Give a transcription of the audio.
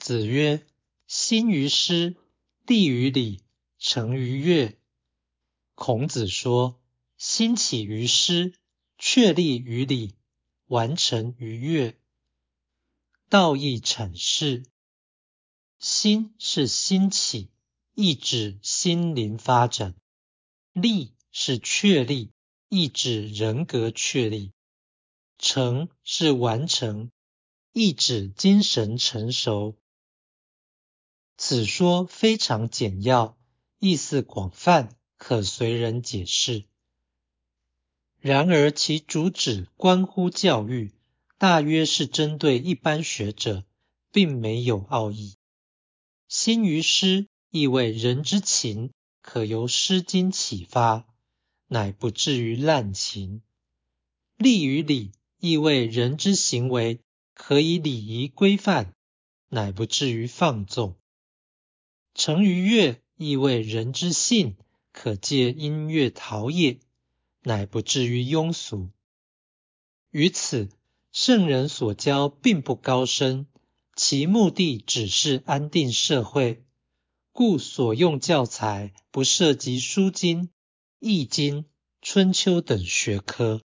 子曰：“兴于诗，立于礼，成于乐。”孔子说：“兴起于诗，确立于礼，完成于乐。”道义阐释：兴是兴起，意指心灵发展；立是确立，意指人格确立；成是完成，意指精神成熟。此说非常简要，意思广泛，可随人解释。然而其主旨关乎教育，大约是针对一般学者，并没有奥义。兴于诗，意味人之情可由《诗经》启发，乃不至于滥情；立于礼，意味人之行为可以礼仪规范，乃不至于放纵。成于乐，意味人之性可借音乐陶冶，乃不至于庸俗。于此，圣人所教并不高深，其目的只是安定社会，故所用教材不涉及《书经》《易经》《春秋》等学科。